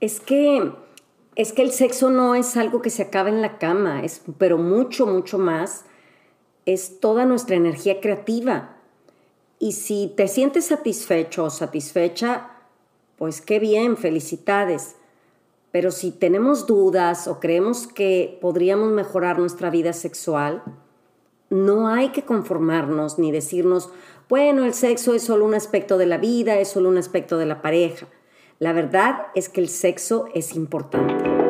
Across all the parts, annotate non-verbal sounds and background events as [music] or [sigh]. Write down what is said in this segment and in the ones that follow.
Es que, es que el sexo no es algo que se acaba en la cama, es, pero mucho, mucho más. Es toda nuestra energía creativa. Y si te sientes satisfecho o satisfecha, pues qué bien, felicidades. Pero si tenemos dudas o creemos que podríamos mejorar nuestra vida sexual, no hay que conformarnos ni decirnos, bueno, el sexo es solo un aspecto de la vida, es solo un aspecto de la pareja. La verdad es que el sexo es importante.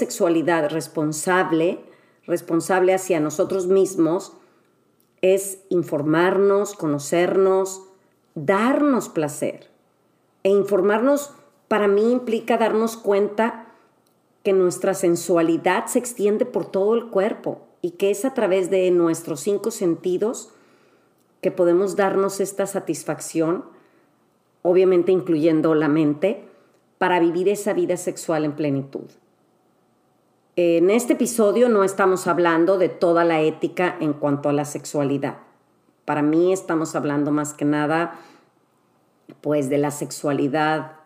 sexualidad responsable, responsable hacia nosotros mismos, es informarnos, conocernos, darnos placer. E informarnos para mí implica darnos cuenta que nuestra sensualidad se extiende por todo el cuerpo y que es a través de nuestros cinco sentidos que podemos darnos esta satisfacción, obviamente incluyendo la mente, para vivir esa vida sexual en plenitud. En este episodio no estamos hablando de toda la ética en cuanto a la sexualidad. Para mí estamos hablando más que nada pues de la sexualidad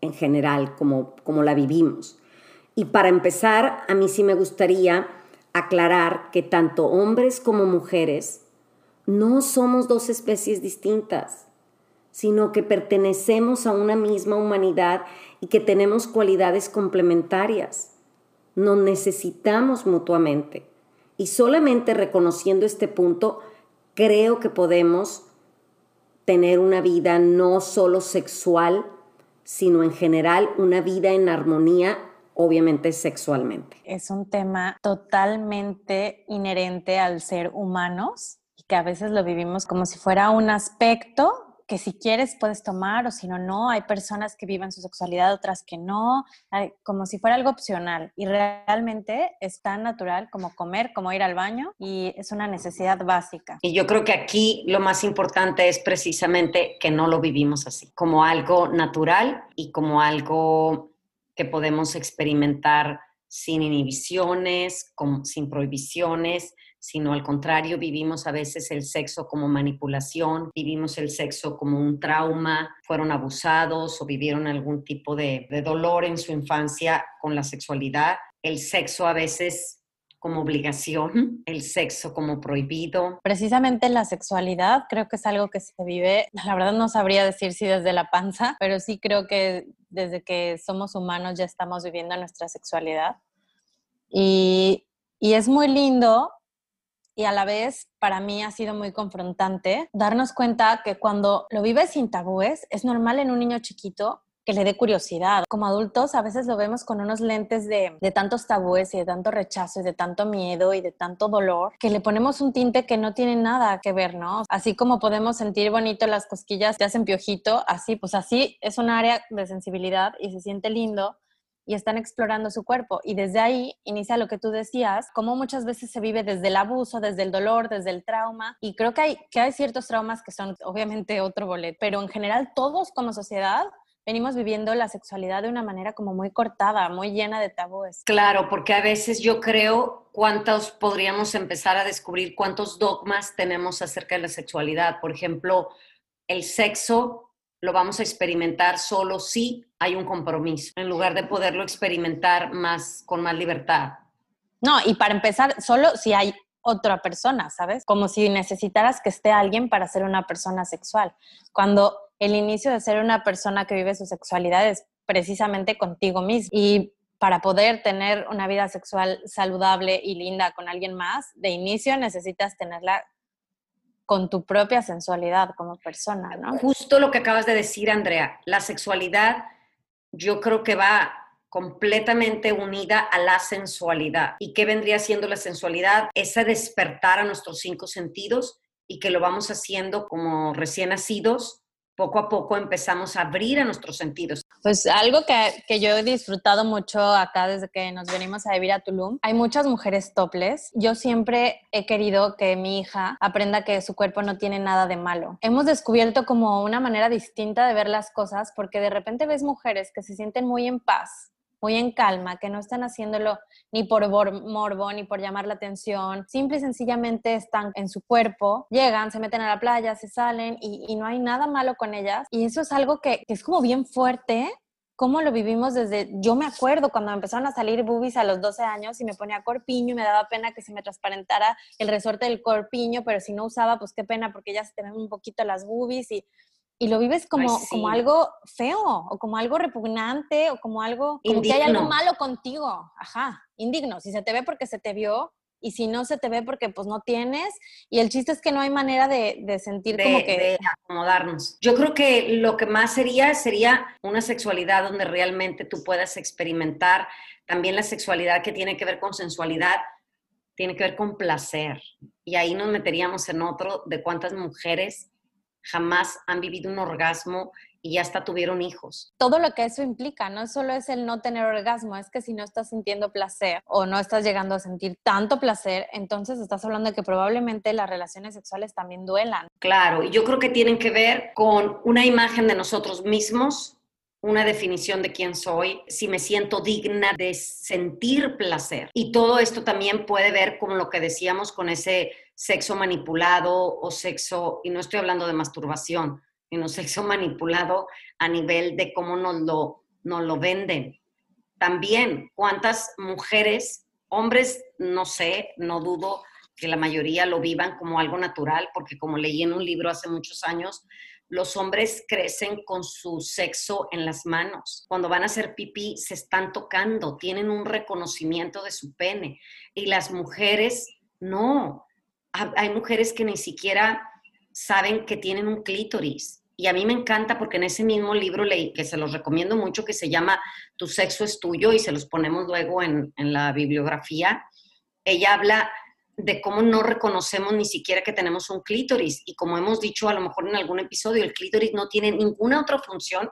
en general, como, como la vivimos. Y para empezar, a mí sí me gustaría aclarar que tanto hombres como mujeres no somos dos especies distintas, sino que pertenecemos a una misma humanidad y que tenemos cualidades complementarias nos necesitamos mutuamente. Y solamente reconociendo este punto, creo que podemos tener una vida no solo sexual, sino en general una vida en armonía, obviamente sexualmente. Es un tema totalmente inherente al ser humanos y que a veces lo vivimos como si fuera un aspecto que si quieres puedes tomar o si no, no. Hay personas que viven su sexualidad, otras que no, como si fuera algo opcional. Y realmente es tan natural como comer, como ir al baño y es una necesidad básica. Y yo creo que aquí lo más importante es precisamente que no lo vivimos así, como algo natural y como algo que podemos experimentar sin inhibiciones, sin prohibiciones, sino al contrario, vivimos a veces el sexo como manipulación, vivimos el sexo como un trauma, fueron abusados o vivieron algún tipo de, dolor en su infancia con la sexualidad. El sexo a veces como obligación, [laughs] el sexo como prohibido. Precisamente la sexualidad creo que es algo que se vive, [laughs] la verdad no sabría decir si desde la panza, pero sí creo que desde que somos humanos ya estamos viviendo nuestra sexualidad. Y, y es muy lindo y a la vez para mí ha sido muy confrontante darnos cuenta que cuando lo vives sin tabúes es normal en un niño chiquito que le dé curiosidad. Como adultos a veces lo vemos con unos lentes de, de, tantos tabúes y de tanto rechazo y de tanto miedo y de tanto dolor que le ponemos un tinte que no tiene nada que ver, ¿no? Así como podemos sentir bonito las cosquillas, te hacen piojito, así, pues así es un área de sensibilidad y se siente lindo y están explorando su cuerpo. Y desde ahí inicia lo que tú decías, como muchas veces se vive desde el abuso, desde el dolor, desde el trauma. Y creo que hay, que hay ciertos traumas que son obviamente otro boleto, pero en general todos como sociedad venimos viviendo la sexualidad de una manera como muy cortada, muy llena de tabúes. Claro, porque a veces yo creo cuántos podríamos empezar a descubrir cuántos dogmas tenemos acerca de la sexualidad. Por ejemplo, el sexo lo vamos a experimentar solo si hay un compromiso, en lugar de poderlo experimentar más con más libertad. No, y para empezar, solo si hay otra persona, ¿sabes? Como si necesitaras que esté alguien para ser una persona sexual. Cuando el inicio de ser una persona que vive su sexualidad es precisamente contigo mismo. Y para poder tener una vida sexual saludable y linda con alguien más, de inicio necesitas tenerla con tu propia sensualidad como persona. Justo lo que acabas de decir, Andrea, la sexualidad yo creo que va completamente unida a la sensualidad. ¿Y qué vendría siendo la sensualidad? Ese despertar a nuestros cinco sentidos y que lo vamos haciendo como recién nacidos, poco a poco empezamos a abrir a nuestros sentidos. Pues algo que, que, yo he disfrutado mucho acá desde que nos venimos a vivir a Tulum, hay muchas mujeres toples. Yo siempre he querido que mi hija aprenda que su cuerpo no tiene nada de malo. Hemos descubierto como una manera distinta de ver las cosas porque de repente ves mujeres que se sienten muy en paz muy en calma, que no están haciéndolo ni por morbo, ni por llamar la atención, simple y sencillamente están en su cuerpo, llegan, se meten a la playa, se salen y, no hay nada malo con ellas. Y eso es algo que, es como bien fuerte, cómo lo vivimos desde, yo me acuerdo cuando empezaron a salir boobies a los 12 años y me ponía corpiño y me daba pena que se me transparentara el resorte del corpiño, pero si no usaba, pues qué pena porque ya se te un poquito las boobies y y lo vives como, como algo feo o como algo repugnante o como algo como que hay algo malo contigo. Ajá, indigno. Si se te ve porque se te vio y si no se te ve porque pues no tienes. Y el chiste es que no hay manera de, de sentir como que... De acomodarnos. Yo creo que lo que más sería sería una sexualidad donde realmente tú puedas experimentar también la sexualidad que tiene que ver con sensualidad, tiene que ver con placer. Y ahí nos meteríamos en otro de cuántas mujeres jamás han vivido un orgasmo y ya hasta tuvieron hijos. Todo lo que eso implica, no solo es el no tener orgasmo, es que si no estás sintiendo placer o no estás llegando a sentir tanto placer, entonces estás hablando de que probablemente las relaciones sexuales también duelan. Claro, y yo creo que tienen que ver con una imagen de nosotros mismos, una definición de quién soy, si me siento digna de sentir placer. Y todo esto también puede ver con lo que decíamos con ese sexo manipulado o sexo, y no estoy hablando de masturbación, sino sexo manipulado a nivel de cómo nos lo, nos lo venden. También, cuántas mujeres, hombres, no sé, no dudo que la mayoría lo vivan como algo natural, porque como leí en un libro hace muchos años, los hombres crecen con su sexo en las manos. Cuando van a hacer pipí, se están tocando, tienen un reconocimiento de su pene. Y las mujeres, no hay mujeres que ni siquiera saben que tienen un clítoris. Y a mí me encanta porque en ese mismo libro leí, que se los recomiendo mucho, que se llama Tu sexo es tuyo y se los ponemos luego en, en la bibliografía, ella habla de cómo no reconocemos ni siquiera que tenemos un clítoris. Y como hemos dicho a lo mejor en algún episodio, el clítoris no tiene ninguna otra función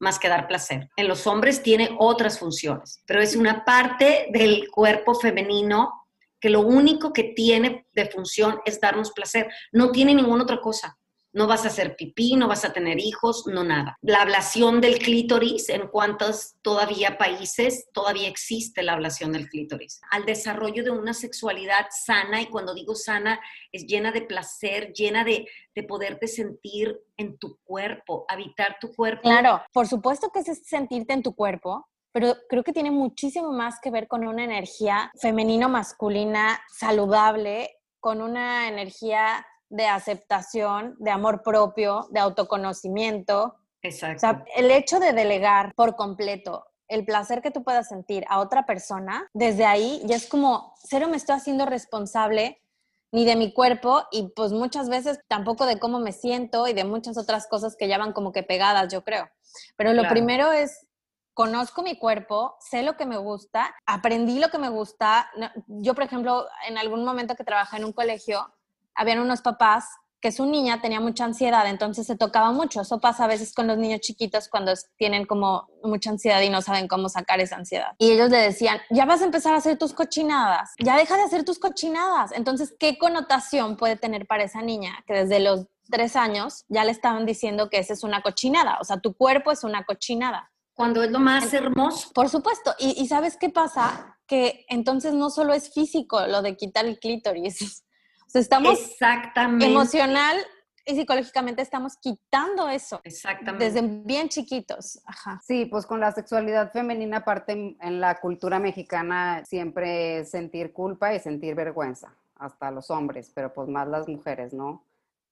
más que dar placer. En los hombres tiene otras funciones, pero es una parte del cuerpo femenino que lo único que tiene de función es darnos placer, no tiene ninguna otra cosa. No vas a hacer pipí, no vas a tener hijos, no nada. La ablación del clítoris, en cuantos todavía países todavía existe la ablación del clítoris. Al desarrollo de una sexualidad sana, y cuando digo sana, es llena de placer, llena de, de poderte sentir en tu cuerpo, habitar tu cuerpo. Claro, por supuesto que es sentirte en tu cuerpo, pero creo que tiene muchísimo más que ver con una energía femenino-masculina saludable, con una energía de aceptación, de amor propio, de autoconocimiento. Exacto. O sea, el hecho de delegar por completo el placer que tú puedas sentir a otra persona, desde ahí ya es como, cero me estoy haciendo responsable ni de mi cuerpo y pues muchas veces tampoco de cómo me siento y de muchas otras cosas que ya van como que pegadas, yo creo. Pero lo primero es conozco mi cuerpo, sé lo que me gusta, aprendí lo que me gusta. Yo, por ejemplo, en algún momento que trabajé en un colegio, habían unos papás que su niña tenía mucha ansiedad, entonces se tocaba mucho. Eso pasa a veces con los niños chiquitos cuando tienen como mucha ansiedad y no saben cómo sacar esa ansiedad. Y ellos le decían, ya vas a empezar a hacer tus cochinadas, ya deja de hacer tus cochinadas. Entonces, ¿qué connotación puede tener para esa niña que desde los tres años ya le estaban diciendo que esa es una cochinada? O sea, tu cuerpo es una cochinada cuando es lo más hermoso. Por supuesto. Y, ¿sabes qué pasa? Que entonces no solo es físico lo de quitar el clítoris. [laughs] O sea, estamos Exactamente. emocional y psicológicamente estamos quitando eso. Exactamente. Desde bien chiquitos. Ajá. Sí, pues con la sexualidad femenina, aparte en la cultura mexicana, siempre sentir culpa y sentir vergüenza, hasta los hombres, pero pues más las mujeres, ¿no?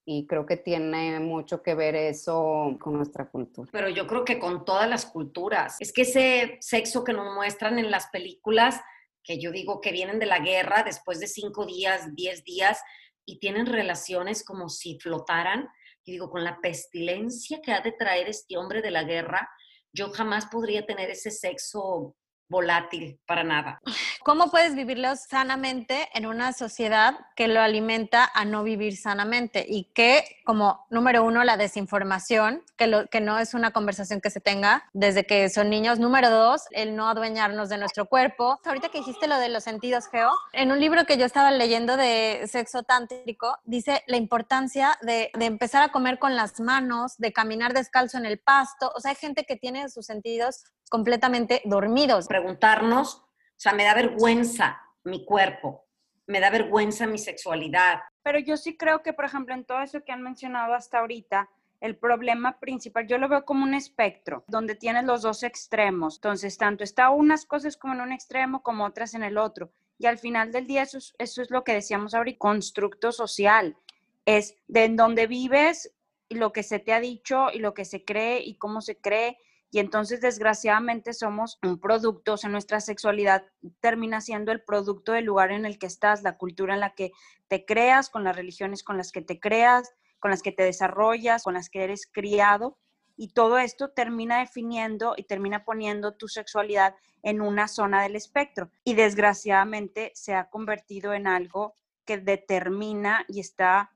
Y creo que tiene mucho que ver eso con nuestra cultura. Pero yo creo que con todas las culturas. Es que ese sexo que nos muestran en las películas, que yo digo que vienen de la guerra después de cinco días, diez días, y tienen relaciones como si flotaran, y digo, con la pestilencia que ha de traer este hombre de la guerra, yo jamás podría tener ese sexo volátil para nada. [sighs] ¿Cómo puedes vivirlo sanamente en una sociedad que lo alimenta a no vivir sanamente? Y que, como número uno, la desinformación, que, lo, que no es una conversación que se tenga desde que son niños. Número dos, el no adueñarnos de nuestro cuerpo. Ahorita que dijiste lo de los sentidos, Geo, en un libro que yo estaba leyendo de sexo tántrico, dice la importancia de, de empezar a comer con las manos, de caminar descalzo en el pasto. O sea, hay gente que tiene sus sentidos completamente dormidos. Preguntarnos, o sea, me da vergüenza mi cuerpo, me da vergüenza mi sexualidad. Pero yo sí creo que, por ejemplo, en todo eso que han mencionado hasta ahorita, el problema principal, yo lo veo como un espectro, donde tienes los dos extremos. Entonces, tanto está unas cosas como en un extremo como otras en el otro. Y al final del día, eso es, eso es lo que decíamos ahorita, constructo social. Es de en donde vives, y lo que se te ha dicho y lo que se cree y cómo se cree y entonces desgraciadamente somos un producto, o sea, nuestra sexualidad termina siendo el producto del lugar en el que estás, la cultura en la que te creas, con las religiones con las que te creas, con las que te desarrollas, con las que eres criado. Y todo esto termina definiendo y termina poniendo tu sexualidad en una zona del espectro. Y desgraciadamente se ha convertido en algo que determina y está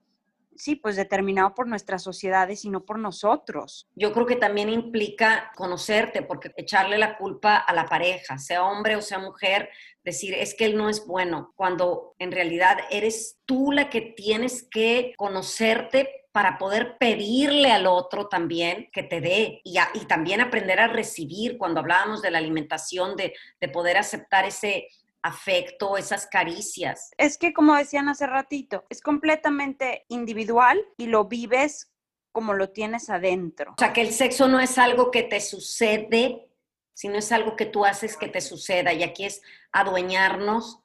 sí, pues determinado por nuestras sociedades y no por nosotros. Yo creo que también implica conocerte, porque echarle la culpa a la pareja, sea hombre o sea mujer, decir es que él no es bueno, cuando en realidad eres tú la que tienes que conocerte para poder pedirle al otro también que te dé y, también aprender a recibir cuando hablábamos de la alimentación, de poder aceptar ese, afecto, esas caricias. Es que como decían hace ratito, es completamente individual y lo vives como lo tienes adentro. O sea, que el sexo no es algo que te sucede, sino es algo que tú haces que te suceda. Y aquí es adueñarnos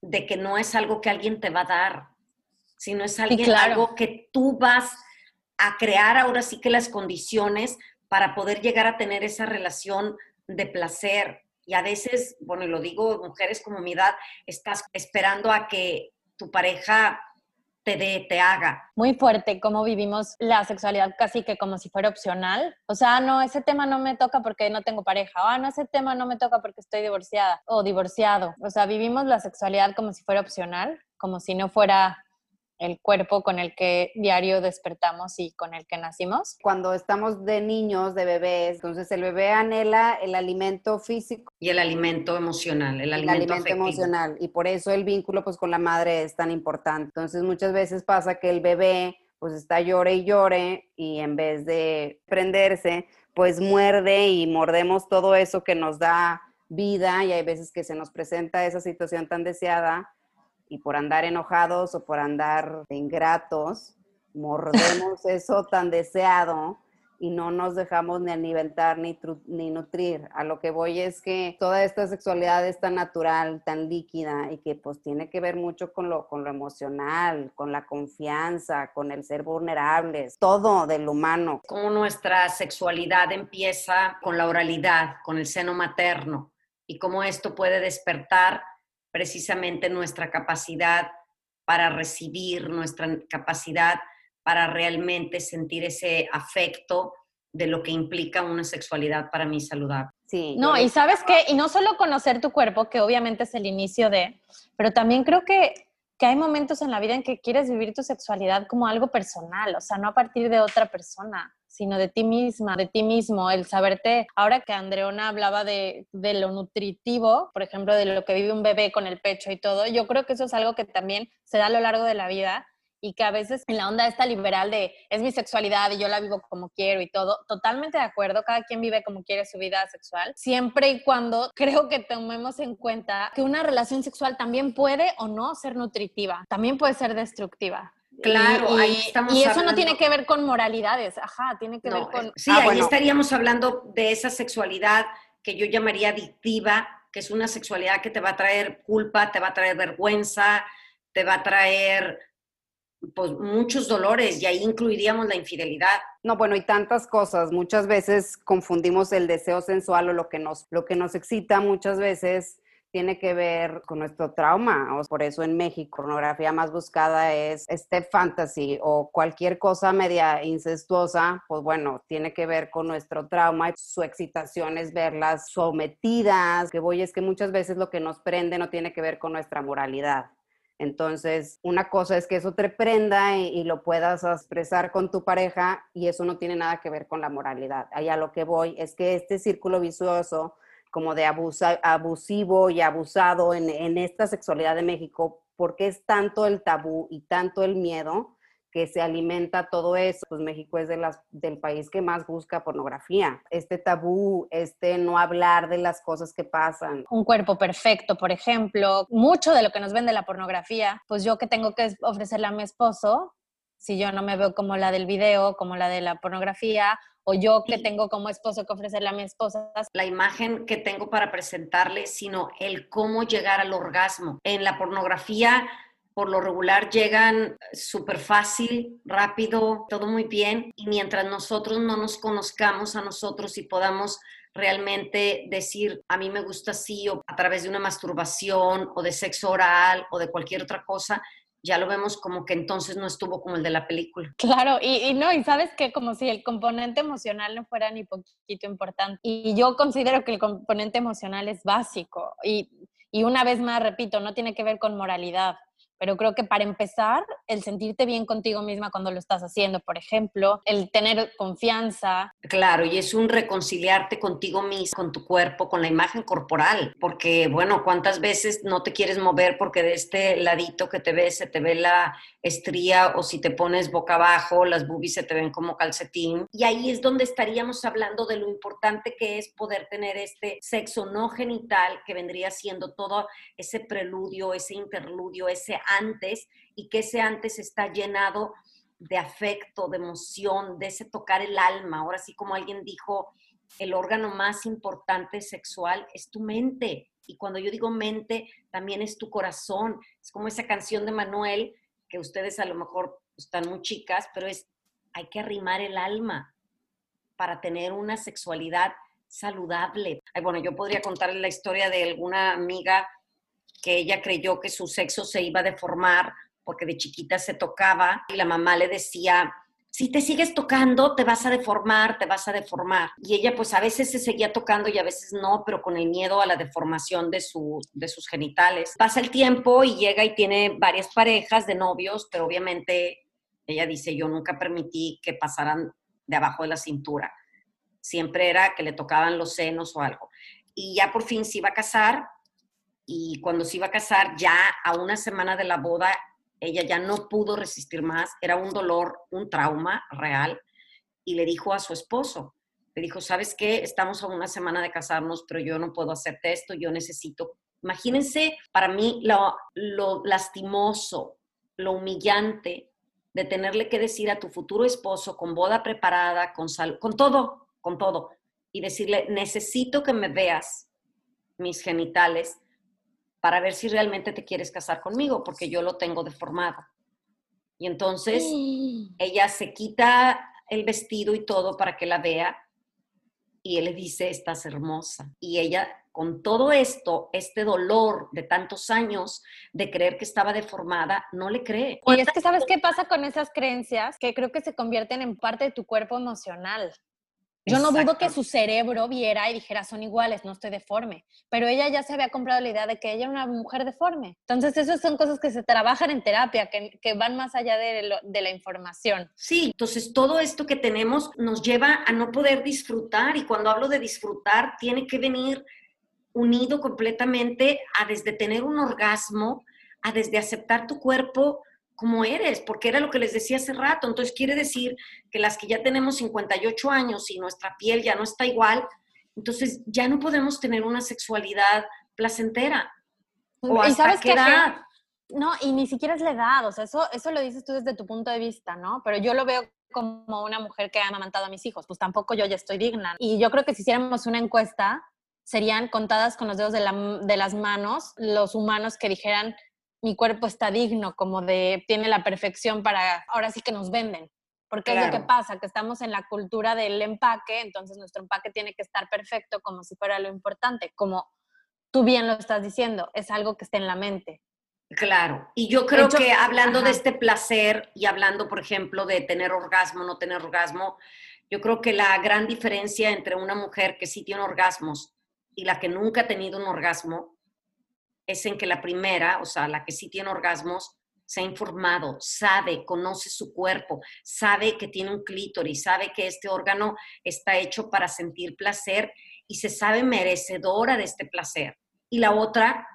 de que no es algo que alguien te va a dar, sino es alguien, algo que tú vas a crear ahora sí que las condiciones para poder llegar a tener esa relación de placer, y a veces, bueno, y lo digo, mujeres como mi edad, estás esperando a que tu pareja te dé, te haga. Muy fuerte cómo vivimos la sexualidad casi que como si fuera opcional. O sea, no, ese tema no me toca porque no tengo pareja. Ah, no, ese tema no me toca porque estoy divorciada o divorciado. O sea, vivimos la sexualidad como si fuera opcional, como si no fuera el cuerpo con el que diario despertamos y con el que nacimos. Cuando estamos de niños, de bebés, entonces el bebé anhela el alimento físico. Y el alimento emocional, el alimento, emocional. Y por eso el vínculo pues con la madre es tan importante. Entonces muchas veces pasa que el bebé pues está llore y llore y en vez de prenderse, pues muerde y mordemos todo eso que nos da vida y hay veces que se nos presenta esa situación tan deseada y por andar enojados o por andar ingratos, mordemos [laughs] eso tan deseado y no nos dejamos ni alimentar ni, ni nutrir. A lo que voy es que toda esta sexualidad es tan natural, tan líquida y que pues tiene que ver mucho con lo, con lo emocional, con la confianza, con el ser vulnerables, todo del humano. Como nuestra sexualidad empieza con la oralidad, con el seno materno y cómo esto puede despertar precisamente nuestra capacidad para recibir, nuestra capacidad para realmente sentir ese afecto de lo que implica una sexualidad para mí saludable. Sí. No, y sabes qué, y no solo conocer tu cuerpo, que obviamente es el inicio de, pero también creo que, que hay momentos en la vida en que quieres vivir tu sexualidad como algo personal, o sea, no a partir de otra persona sino de ti misma, de ti mismo, el saberte, ahora que Andreona hablaba de, de, lo nutritivo, por ejemplo, de lo que vive un bebé con el pecho y todo, yo creo que eso es algo que también se da a lo largo de la vida y que a veces en la onda esta liberal de es mi sexualidad y yo la vivo como quiero y todo, totalmente de acuerdo, cada quien vive como quiere su vida sexual, siempre y cuando [laughs] creo que tomemos en cuenta que una relación sexual también puede o no ser nutritiva, también puede ser destructiva. Claro, y, ahí estamos. Y eso no tiene que ver con moralidades, ajá, tiene que ver con. Sí, ah, ahí estaríamos hablando de esa sexualidad que yo llamaría adictiva, que es una sexualidad que te va a traer culpa, te va a traer vergüenza, te va a traer pues muchos dolores y ahí incluiríamos la infidelidad. No, bueno, y tantas cosas. Muchas veces confundimos el deseo sensual o lo que nos, lo que nos excita muchas veces tiene que ver con nuestro trauma. Por eso en México, pornografía más buscada es este fantasy o cualquier cosa media incestuosa, pues bueno, tiene que ver con nuestro trauma. Su excitación es verlas sometidas. Que voy es que muchas veces lo que nos prende no tiene que ver con nuestra moralidad. Entonces, una cosa es que eso te prenda y, lo puedas expresar con tu pareja y eso no tiene nada que ver con la moralidad. Allá lo que voy es que este círculo vicioso como de abusivo y abusado en, esta sexualidad de México, porque es tanto el tabú y tanto el miedo que se alimenta todo eso. Pues México es de las, del país que más busca pornografía. Este tabú, este no hablar de las cosas que pasan. Un cuerpo perfecto, por ejemplo. Mucho de lo que nos vende la pornografía, pues yo que tengo que ofrecerle a mi esposo, si yo no me veo como la del video, como la de la pornografía, o yo que tengo como esposo que ofrecerle a mi esposa. La imagen que tengo para presentarle, sino el cómo llegar al orgasmo. En la pornografía, por lo regular, llegan súper fácil, rápido, todo muy bien, y mientras nosotros no nos conozcamos a nosotros y podamos realmente decir, a mí me gusta así, o a través de una masturbación, o de sexo oral, o de cualquier otra cosa, ya lo vemos como que entonces no estuvo como el de la película. Claro, y, no, y sabes que como si el componente emocional no fuera ni poquito importante. Y yo considero que el componente emocional es básico. Y, y una vez más, repito, no tiene que ver con moralidad. Pero creo que para empezar, el sentirte bien contigo misma cuando lo estás haciendo, por ejemplo, el tener confianza. Claro, y es un reconciliarte contigo misma, con tu cuerpo, con la imagen corporal, porque bueno, ¿cuántas veces no te quieres mover porque de este ladito que te ves se te ve la estría o si te pones boca abajo, las boobies se te ven como calcetín? Y ahí es donde estaríamos hablando de lo importante que es poder tener este sexo no genital que vendría siendo todo ese preludio, ese interludio, ese antes y que ese antes está llenado de afecto, de emoción, de ese tocar el alma. Ahora sí, como alguien dijo, el órgano más importante sexual es tu mente. Y cuando yo digo mente, también es tu corazón. Es como esa canción de Manuel, que ustedes a lo mejor están muy chicas, pero es, hay que arrimar el alma para tener una sexualidad saludable. Ay, bueno, yo podría contarles la historia de alguna amiga que ella creyó que su sexo se iba a deformar porque de chiquita se tocaba y la mamá le decía, si te sigues tocando, te vas a deformar, te vas a deformar. Y ella pues a veces se seguía tocando y a veces no, pero con el miedo a la deformación de, de sus genitales. Pasa el tiempo y llega y tiene varias parejas de novios, pero obviamente ella dice, yo nunca permití que pasaran de abajo de la cintura. Siempre era que le tocaban los senos o algo. Y ya por fin se iba a casar y cuando se iba a casar, ya a una semana de la boda, ella ya no pudo resistir más, era un dolor, un trauma real, y le dijo a su esposo, le dijo, ¿sabes qué? Estamos a una semana de casarnos, pero yo no puedo hacerte esto, yo necesito... Imagínense para mí lo, lo lastimoso, lo humillante de tenerle que decir a tu futuro esposo con boda preparada, con, sal, con todo, con todo, y decirle, necesito que me veas mis genitales para ver si realmente te quieres casar conmigo, porque yo lo tengo deformado. Y entonces ella se quita el vestido y todo para que la vea y él le dice, estás hermosa. Y ella, con todo esto, este dolor de tantos años de creer que estaba deformada, no le cree. Y es que sabes qué pasa con esas creencias, que creo que se convierten en parte de tu cuerpo emocional. Yo no dudo que su cerebro viera y dijera, son iguales, no estoy deforme, pero ella ya se había comprado la idea de que ella era una mujer deforme. Entonces, esas son cosas que se trabajan en terapia, que, que van más allá de, de, la información. Sí, entonces todo esto que tenemos nos lleva a no poder disfrutar y cuando hablo de disfrutar, tiene que venir unido completamente a desde tener un orgasmo, a desde aceptar tu cuerpo como eres, porque era lo que les decía hace rato. Entonces quiere decir que las que ya tenemos 58 años y nuestra piel ya no está igual, entonces ya no podemos tener una sexualidad placentera. ¿O hasta sabes qué edad? No, y ni siquiera es la edad, o sea, eso, eso lo dices tú desde tu punto de vista, ¿no? Pero yo lo veo como una mujer que ha amamantado a mis hijos, pues tampoco yo ya estoy digna. Y yo creo que si hiciéramos una encuesta, serían contadas con los dedos de, la, de las manos los humanos que dijeran, mi cuerpo está digno, como de tiene la perfección para, ahora sí que nos venden. Porque es lo que pasa, que estamos en la cultura del empaque, entonces nuestro empaque tiene que estar perfecto como si fuera lo importante, como tú bien lo estás diciendo, es algo que está en la mente. Claro, y yo creo que hablando de este placer y hablando, por ejemplo, de tener orgasmo, no tener orgasmo, yo creo que la gran diferencia entre una mujer que sí tiene orgasmos y la que nunca ha tenido un orgasmo es en que la primera, o sea, la que sí tiene orgasmos, se ha informado, sabe, conoce su cuerpo, sabe que tiene un clítoris, sabe que este órgano está hecho para sentir placer y se sabe merecedora de este placer. Y la otra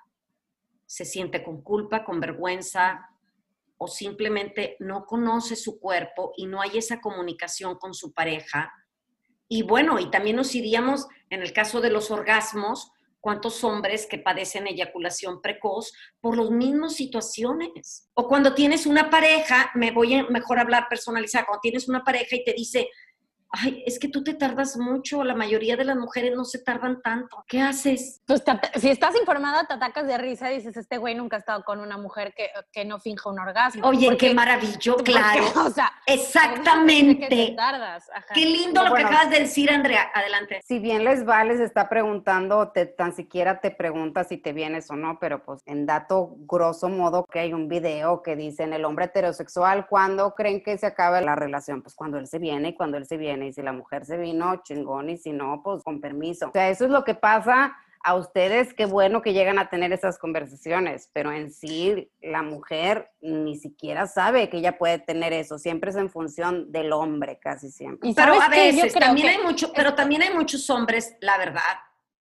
se siente con culpa, con vergüenza o simplemente no conoce su cuerpo y no hay esa comunicación con su pareja. Y bueno, y también nos iríamos en el caso de los orgasmos, cuántos hombres que padecen eyaculación precoz por las mismas situaciones. O cuando tienes una pareja, me voy a mejor hablar personalizada, cuando tienes una pareja y te dice, ay, es que tú te tardas mucho, la mayoría de las mujeres no se tardan tanto. ¿Qué haces? Pues si estás informada, te atacas de risa y dices, este güey nunca ha estado con una mujer que, que no finja un orgasmo. Oye, qué maravilloso, claro. [laughs] o sea, exactamente. Que tardas. Qué lindo lo que acabas de decir, Andrea. Adelante. Si bien les va, les está preguntando, te, tan siquiera te pregunta si te vienes o no, pero pues en dato grosso modo que hay un video que dice en el hombre heterosexual, ¿cuándo creen que se acaba la relación? Pues cuando él se viene y cuando él se viene y si la mujer se vino, chingón, y si no, pues con permiso. O sea, eso es lo que pasa a ustedes, qué bueno que llegan a tener esas conversaciones, pero en sí la mujer ni siquiera sabe que ella puede tener eso, siempre es en función del hombre, casi siempre. Pero a veces, también hay mucho, pero también hay muchos hombres, la verdad,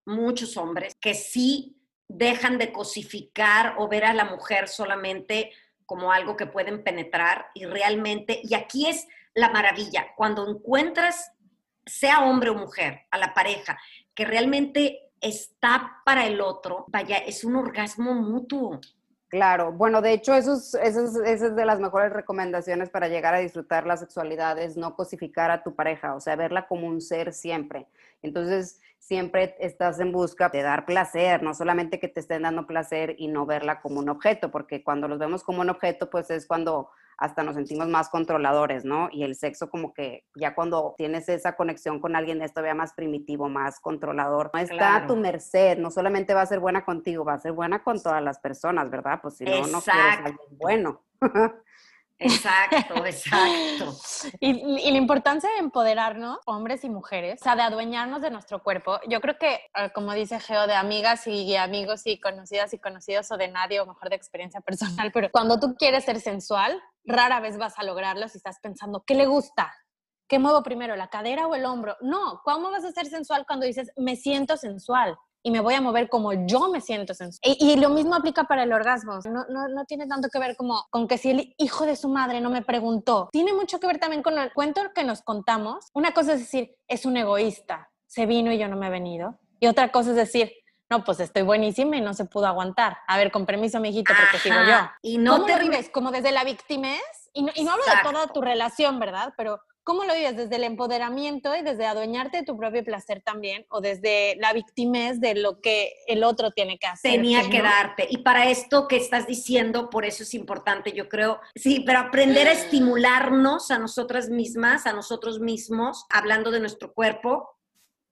muchos hombres que sí dejan de cosificar o ver a la mujer solamente como algo que pueden penetrar y realmente, y aquí es la maravilla, cuando encuentras, sea hombre o mujer, a la pareja, que realmente está para el otro, vaya, es un orgasmo mutuo. Claro, bueno, de hecho, eso es, eso, es, de las mejores recomendaciones para llegar a disfrutar la sexualidad, es no cosificar a tu pareja, o sea, verla como un ser siempre. Entonces, siempre estás en busca de dar placer, no solamente que te estén dando placer y no verla como un objeto, porque cuando los vemos como un objeto, pues es cuando hasta nos sentimos más controladores, ¿no? Y el sexo como que ya cuando tienes esa conexión con alguien es todavía más primitivo, más controlador. No está a tu merced, no solamente va a ser buena contigo, va a ser buena con todas las personas, ¿verdad? Pues si no, no quieres alguien bueno. [laughs] Exacto, exacto. [laughs] Y, la importancia de empoderarnos, hombres y mujeres, o sea, de adueñarnos de nuestro cuerpo. Yo creo que, eh, como dice Geo, de amigas y amigos y conocidas y conocidos o de nadie o mejor de experiencia [laughs] personal, pero cuando tú quieres ser sensual, rara vez vas a lograrlo si estás pensando, ¿qué le gusta? ¿Qué muevo primero, la cadera o el hombro? No, ¿cómo vas a ser sensual cuando dices, me siento sensual? Y me voy a mover como yo me siento sensual. Y, lo mismo aplica para el orgasmo. No, no, no, tiene tanto que ver como con que si el hijo de su madre no me preguntó. Tiene mucho que ver también con el cuento que nos contamos. Una cosa es decir, es un egoísta, se vino y yo no me he venido. Y otra cosa es decir, no, pues estoy buenísima y no se pudo aguantar. A ver, con permiso, mijito, porque sigo yo. Y no ¿Cómo te vives? ¿Como desde la victimez? Y no, y no hablo de toda tu relación, ¿verdad? Pero ¿Cómo lo vives? ¿Desde el empoderamiento y desde adueñarte de tu propio placer también? ¿O desde la victimez de lo que el otro tiene que hacer? Tenía que darte. Y para esto que estás diciendo, por eso es importante, yo creo, sí, pero aprender a estimularnos a nosotras mismas, a nosotros mismos, hablando de nuestro cuerpo,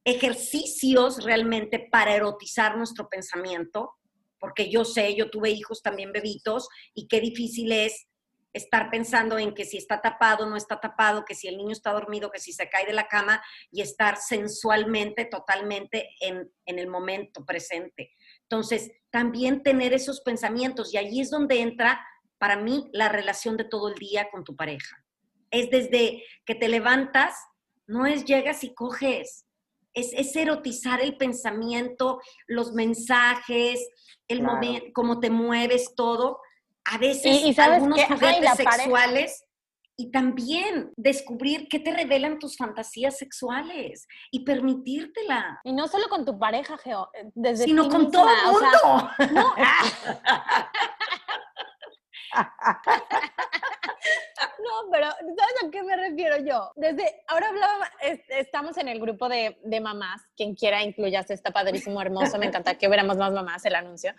ejercicios realmente para erotizar nuestro pensamiento, porque yo sé, yo tuve hijos también bebitos, y qué difícil es estar pensando en que si está tapado, no está tapado, que si el niño está dormido, que si se cae de la cama y estar sensualmente, totalmente en, el momento presente. Entonces, también tener esos pensamientos y allí es donde entra para mí la relación de todo el día con tu pareja. Es desde que te levantas, no es llegas y coges, es, es erotizar el pensamiento, los mensajes, el momento, cómo te mueves, todo, a veces algunos juguetes sexuales y también descubrir qué te revelan tus fantasías sexuales y permitírtela. Y no solo con tu pareja, Geo, eh, desde sino con todo el mundo. no. [laughs] [laughs] [laughs] No, pero ¿sabes a qué me refiero yo? Desde ahora hablaba, estamos en el grupo de, de mamás, quien quiera incluyas, está padrísimo, hermoso, me encanta que hubiéramos más mamás el anuncio.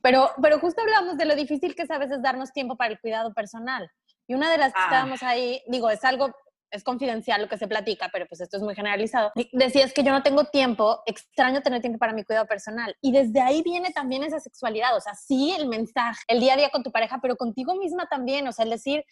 Pero, pero justo hablamos de lo difícil que es a veces darnos tiempo para el cuidado personal. Y una de las que ah. estábamos ahí, digo, es algo es confidencial lo que se platica, pero pues esto es muy generalizado. Decías que yo no tengo tiempo, extraño tener tiempo para mi cuidado personal. Y desde ahí viene también esa sexualidad, o sea, sí el mensaje, el día a día con tu pareja, pero contigo misma también, o sea, el decir,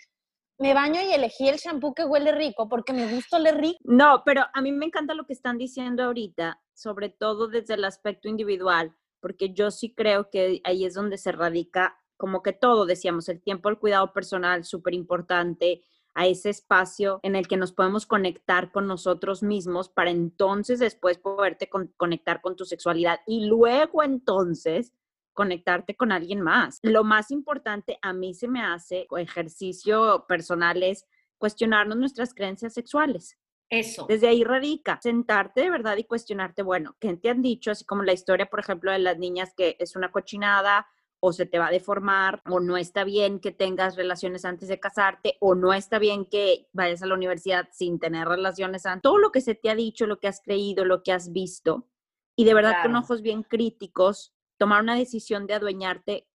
me baño y elegí el shampoo que huele rico porque me gusta oler rico. No, pero a mí me encanta lo que están diciendo ahorita, sobre todo desde el aspecto individual, porque yo sí creo que ahí es donde se radica como que todo, decíamos, el tiempo, el cuidado personal, súper importante, a ese espacio en el que nos podemos conectar con nosotros mismos para entonces después poderte conectar con tu sexualidad y luego entonces conectarte con alguien más. Lo más importante a mí se me hace ejercicio personal es cuestionarnos nuestras creencias sexuales. Eso. Desde ahí radica, sentarte de verdad y cuestionarte, bueno, ¿qué te han dicho? Así como la historia, por ejemplo, de las niñas que es una cochinada o se te va a deformar o no está bien que tengas relaciones antes de casarte o no está bien que vayas a la universidad sin tener relaciones antes. Todo lo que se te ha dicho, lo que has creído, lo que has visto y de verdad con ojos bien críticos tomar una decisión de adueñarte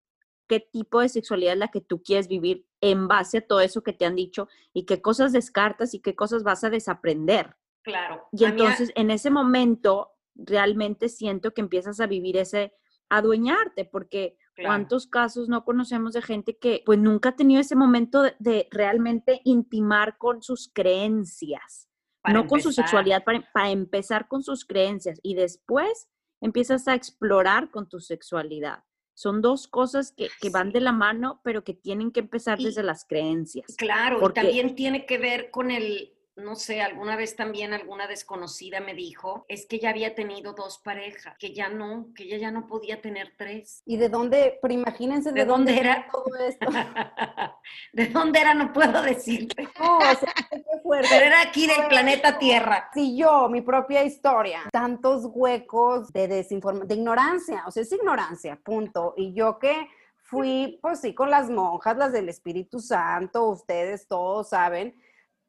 qué tipo de sexualidad es la que tú quieres vivir en base a todo eso que te han dicho y qué cosas descartas y qué cosas vas a desaprender. Claro. Y entonces en ese momento realmente siento que empiezas a vivir ese adueñarte, porque cuántos casos no conocemos de gente que pues nunca ha tenido ese momento de, realmente intimar con sus creencias, no con su sexualidad, para, para empezar con sus creencias y después empiezas a explorar con tu sexualidad. Son dos cosas que, van de la mano, pero que tienen que empezar desde las creencias. Claro, y también tiene que ver con el, no sé, alguna vez también alguna desconocida me dijo, es que ya había tenido dos parejas, que ya no, que ella ya no podía tener tres. ¿Y de dónde, pero imagínense de, dónde, era todo esto? [laughs] ¿De dónde era? No puedo decirte. [laughs] No, o sea, qué fuerte. Pero era aquí del planeta Tierra. Si yo, mi propia historia, tantos huecos de desinformación, de ignorancia, o sea, es ignorancia, punto. Y yo que fui, pues sí, con las monjas, las del Espíritu Santo, ustedes todos saben,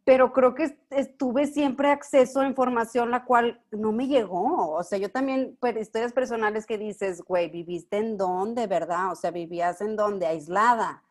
pero creo que tuve siempre acceso a información la cual no me llegó. O sea, yo también, pues, historias personales que dices, güey, ¿viviste en dónde, verdad? O sea, vivías en dónde, aislada.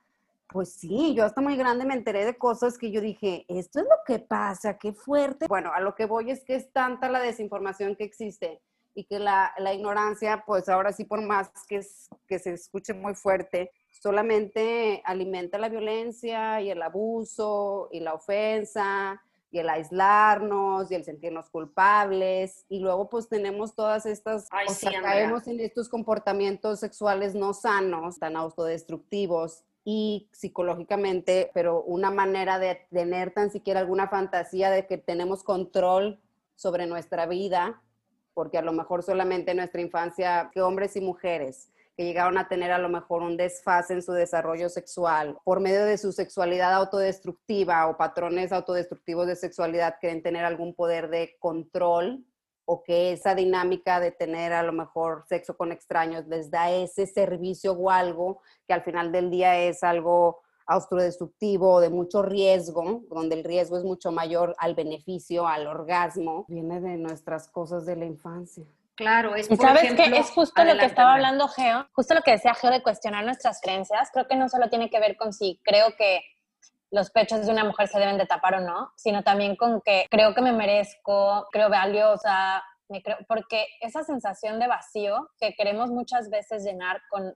Pues sí, yo hasta muy grande me enteré de cosas que yo dije, esto es lo que pasa, qué fuerte. Bueno, a lo que voy es que es tanta la desinformación que existe y que la, ignorancia, pues ahora sí, por más que se escuche muy fuerte, solamente alimenta la violencia y el abuso y la ofensa y el aislarnos y el sentirnos culpables y luego pues tenemos todas estas, o sea, caemos en estos comportamientos sexuales no sanos, tan autodestructivos y psicológicamente, pero una manera de tener tan siquiera alguna fantasía de que tenemos control sobre nuestra vida, porque a lo mejor solamente en nuestra infancia, que hombres y mujeres que llegaron a tener a lo mejor un desfase en su desarrollo sexual por medio de su sexualidad autodestructiva o patrones autodestructivos de sexualidad quieren tener algún poder de control o que esa dinámica de tener a lo mejor sexo con extraños les da ese servicio o algo que al final del día es algo autodestructivo de mucho riesgo, donde el riesgo es mucho mayor al beneficio, al orgasmo, viene de nuestras cosas de la infancia. Claro, es por sabes que es justo lo que estaba hablando Geo, justo lo que decía Geo de cuestionar nuestras creencias. Creo que no solo tiene que ver con si creo que los pechos de una mujer se deben de tapar o no, sino también con que creo que me merezco, creo valiosa, me creo, porque esa sensación de vacío que queremos muchas veces llenar con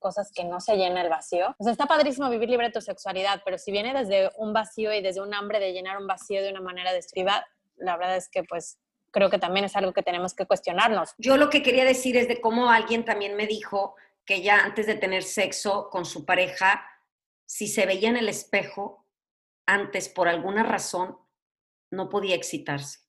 cosas que no se llena el vacío. O sea, está padrísimo vivir libre de tu sexualidad, pero si viene desde un vacío y desde un hambre de llenar un vacío de una manera destructiva, la verdad es que pues creo que también es algo que tenemos que cuestionarnos. Yo lo que quería decir es de cómo alguien también me dijo que ya antes de tener sexo con su pareja, si se veía en el espejo, antes por alguna razón no podía excitarse,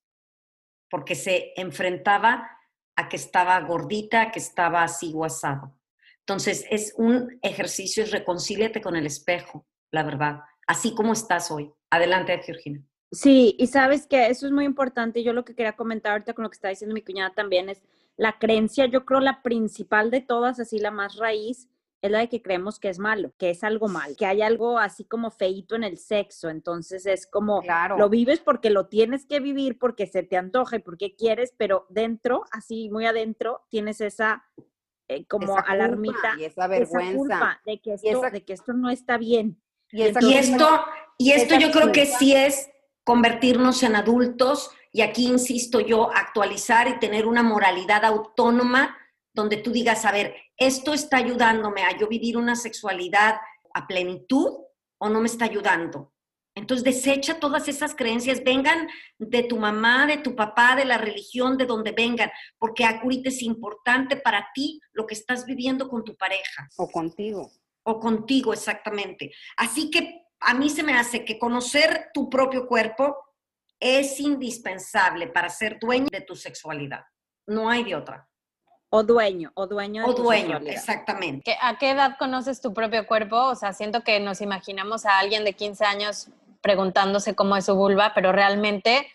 porque se enfrentaba a que estaba gordita, que estaba así guasado. Entonces, es un ejercicio, es reconcíliate con el espejo, la verdad, así como estás hoy. Adelante, Georgina. Sí, y sabes que eso es muy importante. Yo lo que quería comentar ahorita con lo que está diciendo mi cuñada también es la creencia, yo creo la principal de todas, así la más raíz, es la de que creemos que es malo, que es algo mal, que hay algo así como feito en el sexo. Entonces es como, lo vives porque lo tienes que vivir, porque se te antoja y porque quieres, pero dentro, así muy adentro, tienes esa eh, como alarmita. Y esa vergüenza. de, que esto, de que esto no está bien. Y, esto, y esto yo creo que sí es convertirnos en adultos y aquí insisto yo, actualizar y tener una moralidad autónoma donde tú digas, a ver, esto está ayudándome a yo vivir una sexualidad a plenitud o no me está ayudando. Entonces desecha todas esas creencias, vengan de tu mamá, de tu papá, de la religión, de donde vengan, porque ahorita es importante para ti lo que estás viviendo con tu pareja. O contigo. O contigo, exactamente. Así que a mí se me hace que conocer tu propio cuerpo es indispensable para ser dueño de tu sexualidad. No hay de otra. O dueño, o dueño de O dueño, exactamente. ¿A qué edad conoces tu propio cuerpo? O sea, siento que nos imaginamos a alguien de 15 años preguntándose cómo es su vulva, pero realmente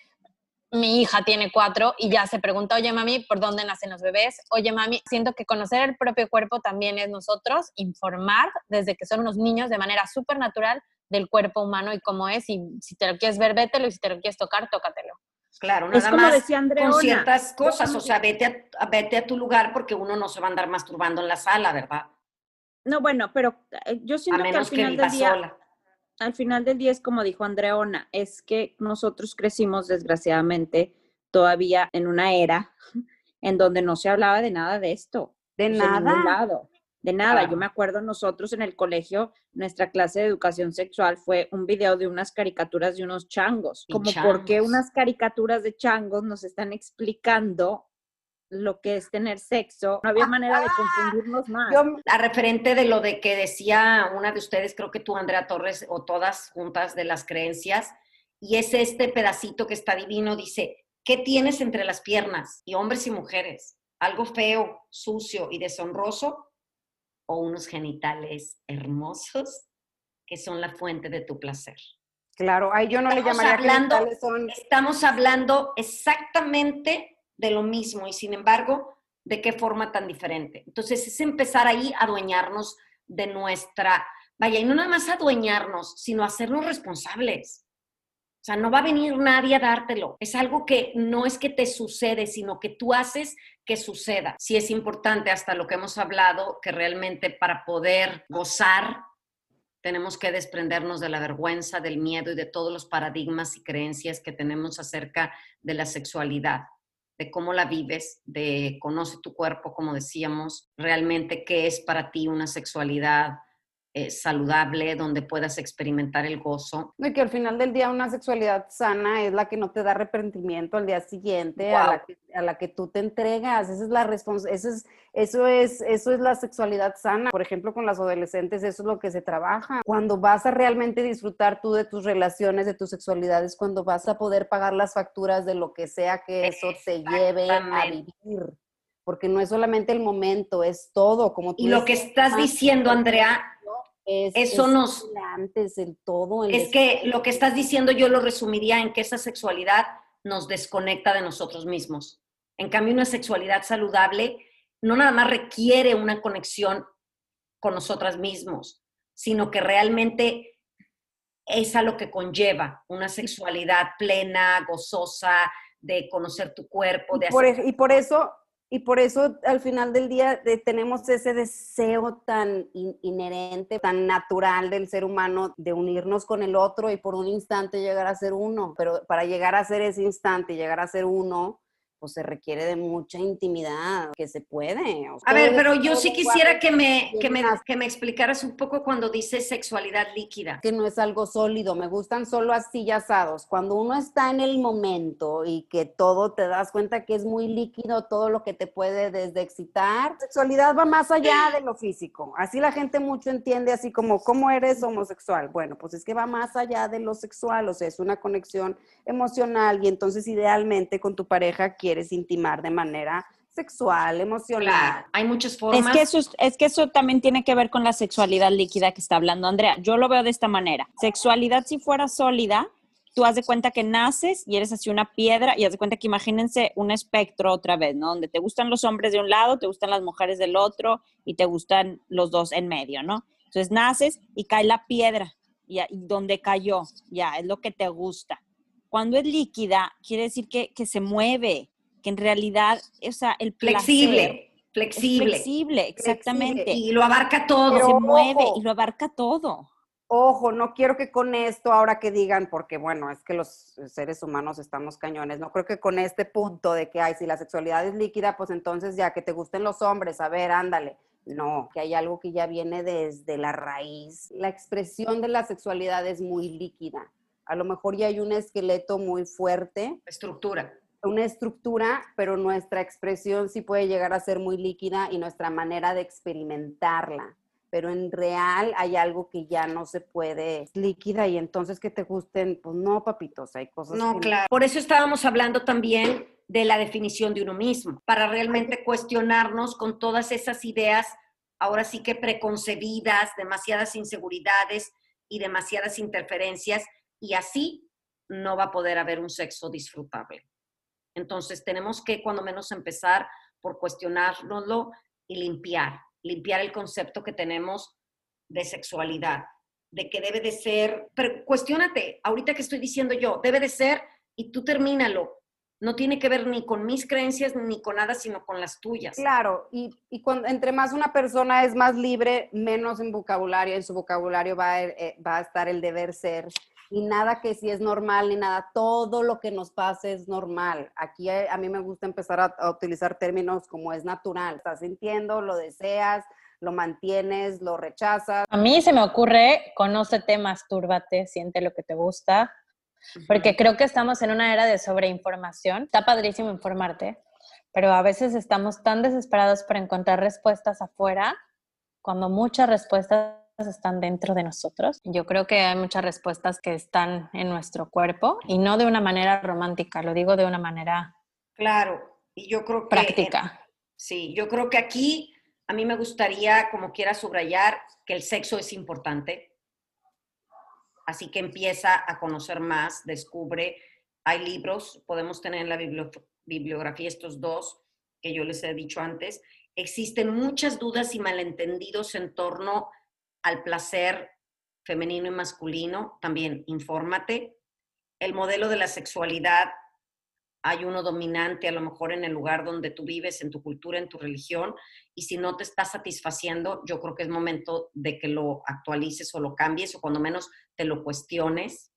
mi hija tiene cuatro y ya se pregunta, oye mami, ¿por dónde nacen los bebés? Oye mami, siento que conocer el propio cuerpo también es nosotros, informar desde que son unos niños de manera súper natural del cuerpo humano y cómo es, y si te lo quieres ver, vételo, y si te lo quieres tocar, tócatelo. Claro, nada más decía con ciertas cosas, o sea, vete a, vete a tu lugar porque uno no se va a andar masturbando en la sala, ¿verdad? No, bueno, pero eh, yo siento que al final del día, al final del día es como dijo Andreona, es que nosotros crecimos desgraciadamente todavía en una era en donde no se hablaba de nada de esto. De nada de nada. Yo me acuerdo nosotros en el colegio, nuestra clase de educación sexual fue un video de unas caricaturas de unos changos. Como por qué unas caricaturas de changos nos están explicando lo que es tener sexo. No había manera de [laughs] confundirnos más. Yo, a referente de lo de que decía una de ustedes, creo que tú, Andrea Torres, o todas juntas de las creencias, y es este pedacito que está divino, dice, ¿qué tienes entre las piernas? Y hombres y mujeres, algo feo, sucio y deshonroso, o unos genitales hermosos que son la fuente de tu placer. Claro, ahí yo no le llamaría hablando, Estamos hablando exactamente de lo mismo y sin embargo, ¿de qué forma tan diferente? Entonces es empezar ahí a adueñarnos de nuestra, vaya, y no nada más adueñarnos, sino hacernos responsables. O sea, no va a venir nadie a dártelo. Es algo que no es que te sucede, sino que tú haces que suceda. Sí es importante hasta lo que hemos hablado, que realmente para poder gozar tenemos que desprendernos de la vergüenza, del miedo y de todos los paradigmas y creencias que tenemos acerca de la sexualidad, de cómo la vives, de conoce tu cuerpo, como decíamos, realmente qué es para ti una sexualidad, eh, saludable, donde puedas experimentar el gozo. Y que al final del día una sexualidad sana es la que no te da arrepentimiento al día siguiente, a, la que, a, la que, tú te entregas. Esa es la eso es, eso es, eso es la sexualidad sana. Por ejemplo, con las adolescentes, eso es lo que se trabaja. Cuando vas a realmente disfrutar tú de tus relaciones, de tu sexualidad, es cuando vas a poder pagar las facturas de lo que sea que eso te lleve a vivir porque no es solamente el momento, es todo, como Y lo que estás diciendo, Andrea, eso nos... Antes, el todo. es que lo que estás diciendo yo lo resumiría en que esa sexualidad nos desconecta de nosotros mismos. En cambio, una sexualidad saludable no nada más requiere una conexión con nosotras mismos, sino que realmente es a lo que conlleva una sexualidad plena, gozosa, de conocer tu cuerpo. De y por eso y por eso al final del día tenemos ese deseo tan inherente, tan natural del ser humano de unirnos con el otro y por un instante llegar a ser uno. Pero para llegar a ser ese instante, llegar a ser uno, pues, se requiere de mucha intimidad, que se puede. a ver, pero yo sí quisiera que me, que, me, que me explicaras un poco cuando dices sexualidad líquida. Que no es algo sólido, me gustan solo así asados. Cuando uno está en el momento y que todo te das cuenta que es muy líquido, todo lo que te puede desde excitar. Sexualidad va más allá de lo físico. Así la gente mucho entiende así como, ¿cómo eres homosexual? Bueno, pues es que va más allá de lo sexual, o sea, es una conexión emocional y entonces idealmente con tu pareja quieres quieres intimar de manera sexual, emocional. hay muchas formas. Es que, eso, es que eso también tiene que ver con la sexualidad líquida que está hablando Andrea. Yo lo veo de esta manera. Sexualidad si fuera sólida, tú haz de cuenta que naces y eres así una piedra y haz de cuenta que imagínense un espectro otra vez, ¿no? Donde te gustan los hombres de un lado, te gustan las mujeres del otro y te gustan los dos en medio, ¿no? Entonces naces y cae la piedra y, y donde cayó, ya, es lo que te gusta. Cuando es líquida, quiere decir que, que se mueve, que en realidad, o sea, el flexible, flexible. flexible, exactamente. Y lo abarca todo. se mueve y lo abarca todo. ojo, no quiero que con esto ahora que digan, porque bueno, es que los seres humanos estamos cañones, no creo que con este punto de que, ay, si la sexualidad es líquida, pues entonces ya que te gusten los hombres, a ver, ándale. No, que hay algo que ya viene desde la raíz. La expresión de la sexualidad es muy líquida. A lo mejor ya hay un esqueleto muy fuerte. Estructura. Una estructura, pero nuestra expresión sí puede llegar a ser muy líquida y nuestra manera de experimentarla pero en real hay algo que ya no se puede líquida y entonces que te gusten, pues no, papitos, hay cosas No, claro. Por eso estábamos hablando también de la definición de uno mismo, para realmente cuestionarnos con todas esas ideas, ahora sí que preconcebidas, demasiadas inseguridades y demasiadas interferencias, y así no va a poder haber un sexo disfrutable. Entonces tenemos que cuando menos empezar por cuestionárnoslo y limpiar, limpiar el concepto que tenemos de sexualidad, de que debe de ser, pero cuestionate, ahorita que estoy diciendo yo, debe de ser y tú termínalo. No tiene que ver ni con mis creencias ni con nada, sino con las tuyas. Claro, y, y cuando, entre más una persona es más libre, menos en vocabulario, en su vocabulario va eh, va a estar el deber ser y nada que si es normal ni nada, todo lo que nos pase es normal. Aquí eh, a, mí me gusta empezar a, utilizar términos como es natural. Estás sintiendo, lo deseas, lo mantienes, lo rechazas. A mí se me ocurre, conócete, mastúrbate, siente lo que te gusta, porque creo que estamos en una era de sobreinformación. Está padrísimo informarte, pero a veces estamos tan desesperados por encontrar respuestas afuera, cuando muchas respuestas están dentro de nosotros. Yo creo que hay muchas respuestas que están en nuestro cuerpo y no de una manera romántica, lo digo de una manera Claro, y yo creo que... Práctica. Sí, yo creo que aquí a mí me gustaría, como quiera, subrayar que el sexo es importante. Así que empieza a conocer más, descubre. Hay libros, podemos tener en la bibliografía estos dos que yo les he dicho antes. Existen muchas dudas y malentendidos en torno al placer femenino y masculino, también infórmate. El modelo de la sexualidad, hay uno dominante a lo mejor en el lugar donde tú vives, en tu cultura, en tu religión, y si no te está satisfaciendo, yo creo que es momento de que lo actualices o lo cambies o cuando menos te lo cuestiones.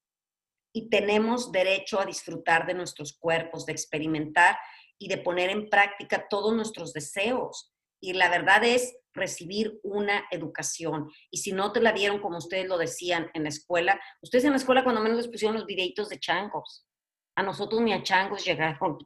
Y tenemos derecho a disfrutar de nuestros cuerpos, de experimentar y de poner en práctica todos nuestros deseos. Y la verdad es recibir una educación. Y si no te la dieron, como ustedes lo decían en la escuela, ustedes en la escuela cuando menos les pusieron los videitos de changos. A nosotros ni a changos [laughs] llegaron.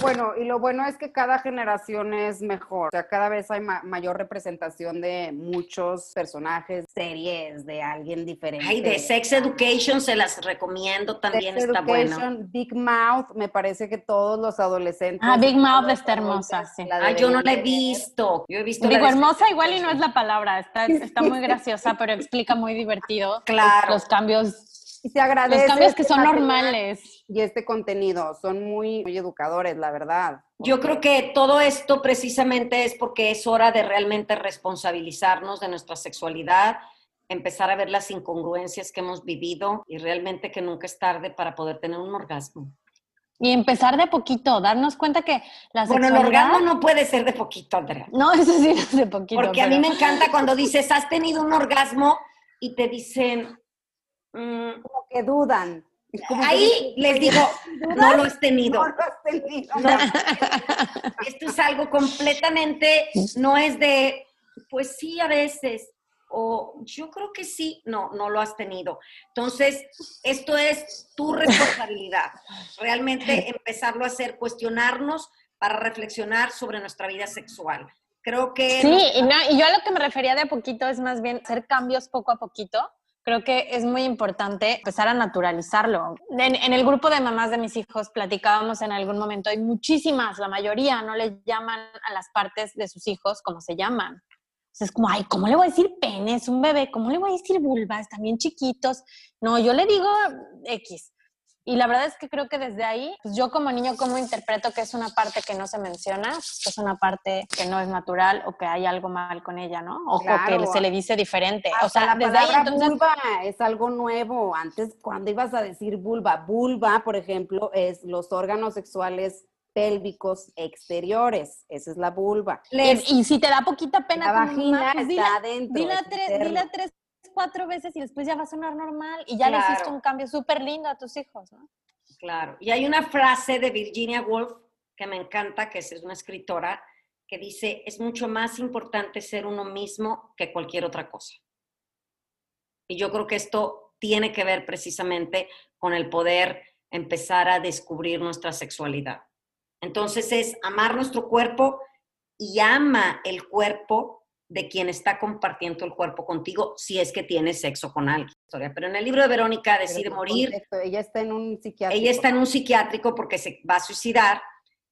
Bueno, y lo bueno es que cada generación es mejor. O sea, cada vez hay mayor representación de muchos personajes, series, de alguien diferente. Ay, de Sex Education se las recomiendo, también está bueno. Big Mouth, me parece que todos los adolescentes. Ah, Big Mouth está hermosa, sí. Ah, yo no la he visto. Yo he visto Digo, hermosa igual y no es la palabra, está, está muy graciosa, pero explica muy divertido [laughs] claro. los cambios y se agradece. Los cambios que son normales. Y este contenido son muy, muy educadores, la verdad. Yo creo que todo esto precisamente es porque es hora de realmente responsabilizarnos de nuestra sexualidad, empezar a ver las incongruencias que hemos vivido y realmente que nunca es tarde para poder tener un orgasmo. Y empezar de poquito, darnos cuenta que la Bueno, el orgasmo no puede ser de poquito, Andrea. No, eso sí es de poquito. Porque a mí me encanta cuando dices, has tenido un orgasmo y te dicen, Mm. como que dudan. Ahí les digo, no lo has tenido. No lo has [laughs] tenido. Esto es algo completamente, no es de, pues sí, a veces, o yo creo que sí, no, no lo has tenido. Entonces, esto es tu responsabilidad, realmente empezarlo a hacer, cuestionarnos para reflexionar sobre nuestra vida sexual. Creo que... Sí, y, no, y yo a lo que me refería de a poquito es más bien hacer cambios poco a poquito Creo que es muy importante empezar a naturalizarlo. En, el grupo de mamás de mis hijos platicábamos en algún momento, hay muchísimas, la mayoría no le llaman a las partes de sus hijos como se llaman. Entonces es como, ay, ¿cómo le voy a decir pene? Es un bebé, ¿cómo le voy a decir vulva? Están bien chiquitos. No, yo le digo X. Y la verdad es que creo que desde ahí, pues yo como niño, ¿cómo interpreto que es una parte que no se menciona? que es una parte que no es natural o que hay algo mal con ella, ¿no? O, que se le dice diferente. o sea, la desde ahí entonces... vulva es algo nuevo. Antes, cuando ibas a decir vulva, vulva, por ejemplo, es los órganos sexuales pélvicos exteriores. Esa es la vulva. Y, si te da poquita pena, la vagina está adentro. Dile a tres cuatro veces y después ya va a sonar normal y ya le hiciste un cambio súper lindo a tus hijos, ¿no? Claro. Y hay una frase de Virginia Woolf que me encanta, que es una escritora, que dice, es mucho más importante ser uno mismo que cualquier otra cosa. Y yo creo que esto tiene que ver precisamente con el poder empezar a descubrir nuestra sexualidad. Entonces es amar nuestro cuerpo y ama el cuerpo de quien está compartiendo el cuerpo contigo si es que tienes sexo con alguien. Pero en el libro de Verónica, Decir Morir, ella está en un psiquiátrico. Ella está en un psiquiátrico porque se va a suicidar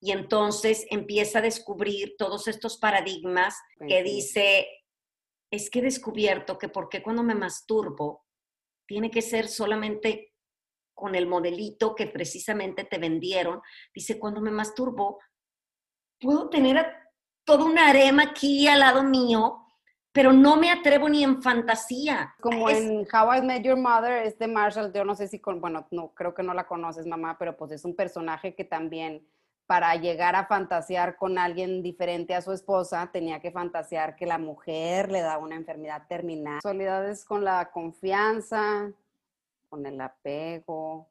y entonces empieza a descubrir todos estos paradigmas que dice, es que he descubierto que porque cuando me masturbo tiene que ser solamente con el modelito que precisamente te vendieron. Dice, cuando me masturbo, puedo tener toda una arema aquí al lado mío, pero no me atrevo ni en fantasía. Como en How I Met Your Mother, este Marshall, yo no sé si, con, bueno, no, creo que no la conoces, mamá, pero pues es un personaje que también para llegar a fantasear con alguien diferente a su esposa, tenía que fantasear que la mujer le da una enfermedad terminal. Soledades con la confianza, con el apego,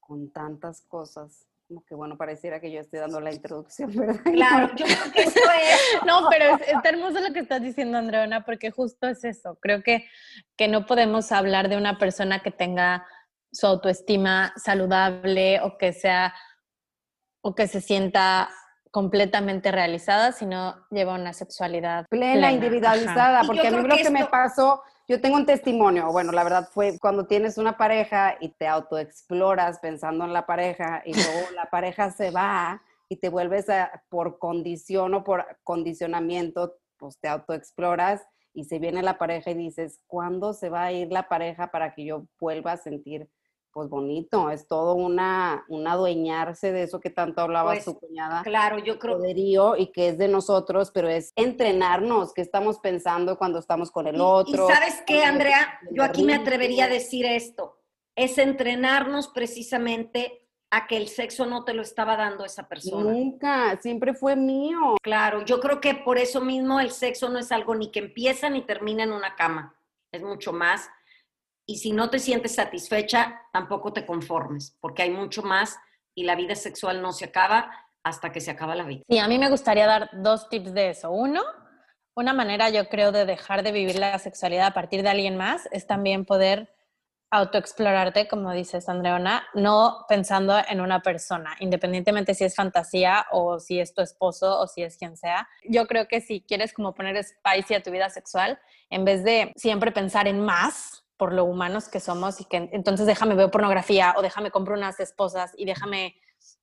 con tantas cosas. Como que bueno, pareciera que yo estoy dando la introducción, [laughs] ¿verdad? Claro, yo creo que eso es. [laughs] No, pero es, hermoso lo que estás diciendo, Andreona, porque justo es eso. Creo que, que no podemos hablar de una persona que tenga su autoestima saludable o que sea o que se sienta completamente realizada, sino lleva una sexualidad plena, individualizada, porque a mí lo que, me pasó, yo tengo un testimonio, bueno, la verdad fue cuando tienes una pareja y te autoexploras pensando en la pareja y luego la pareja se va y te vuelves a, por condición o por condicionamiento, pues te autoexploras y se viene la pareja y dices, ¿cuándo se va a ir la pareja para que yo vuelva a sentir pues bonito, es todo una, un adueñarse de eso que tanto hablaba pues, su cuñada. Claro, yo creo. Poderío y que es de nosotros, pero es entrenarnos, qué estamos pensando cuando estamos con el otro. Y, sabes qué, Andrea, yo aquí me atrevería a decir esto, es entrenarnos precisamente a que el sexo no te lo estaba dando esa persona. Nunca, siempre fue mío. Claro, yo creo que por eso mismo el sexo no es algo ni que empieza ni termina en una cama, es mucho más y si no te sientes satisfecha, tampoco te conformes, porque hay mucho más y la vida sexual no se acaba hasta que se acaba la vida. Sí, a mí me gustaría dar dos tips de eso. Uno, una manera yo creo de dejar de vivir la sexualidad a partir de alguien más es también poder autoexplorarte, como dices, Andreona, no pensando en una persona, independientemente si es fantasía o si es tu esposo o si es quien sea. Yo creo que si quieres como poner spicy a tu vida sexual, en vez de siempre pensar en más, por lo humanos que somos y que entonces déjame ver pornografía o déjame compro unas esposas y déjame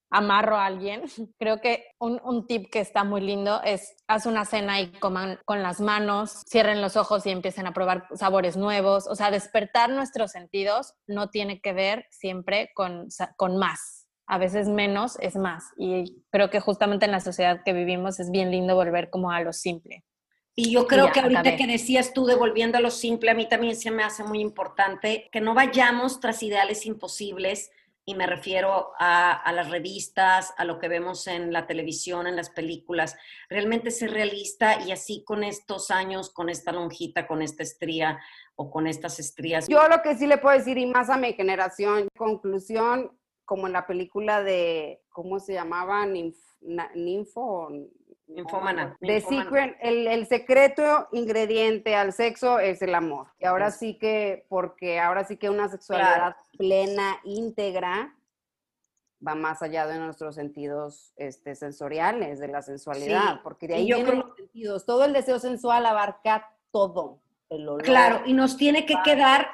amarro a alguien. [laughs] Creo que un, un, tip que está muy lindo es haz una cena y coman con las manos, cierren los ojos y empiecen a probar sabores nuevos. O sea, despertar nuestros sentidos no tiene que ver siempre con, con más. A veces menos es más. Y creo que justamente en la sociedad que vivimos es bien lindo volver como a lo simple. Y yo creo que ahorita que decías tú, devolviendo a lo simple, a mí también se me hace muy importante que no vayamos tras ideales imposibles, y me refiero a, a, las revistas, a lo que vemos en la televisión, en las películas. Realmente ser realista y así con estos años, con esta lonjita, con esta estría o con estas estrías. Yo lo que sí le puedo decir, y más a mi generación, conclusión, como en la película de, ¿cómo se llamaba? Ninfo, Infomana. The secret, el, secreto ingrediente al sexo es el amor. Y ahora sí que, porque ahora sí que una sexualidad plena, íntegra, va más allá de nuestros sentidos este, sensoriales, de la sensualidad, porque de ahí vienen los sentidos. Todo el deseo sensual abarca todo. El olor. Claro, y nos tiene que quedar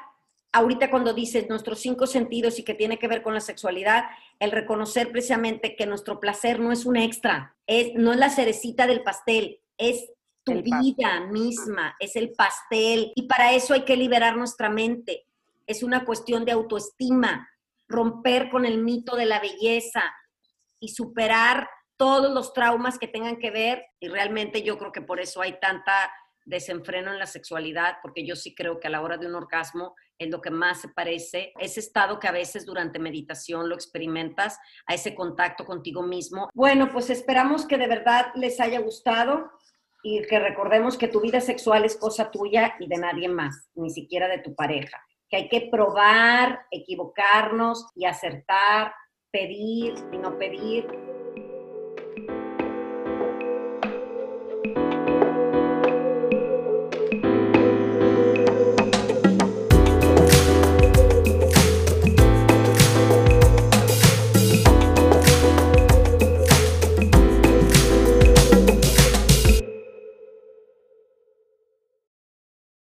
ahorita cuando dices nuestros cinco sentidos y que tiene que ver con la sexualidad, el reconocer precisamente que nuestro placer no es un extra, es, no es la cerecita del pastel, es tu vida misma, es el pastel. Y para eso hay que liberar nuestra mente. Es una cuestión de autoestima, romper con el mito de la belleza y superar todos los traumas que tengan que ver. Y realmente yo creo que por eso hay tanta desenfreno en la sexualidad, porque yo sí creo que a la hora de un orgasmo es lo que más se parece, ese estado que a veces durante meditación lo experimentas, a ese contacto contigo mismo. Bueno, pues esperamos que de verdad les haya gustado. y que recordemos que tu vida sexual es cosa tuya y de nadie más, ni siquiera de tu pareja. Que hay que probar, equivocarnos y acertar, pedir y no pedir,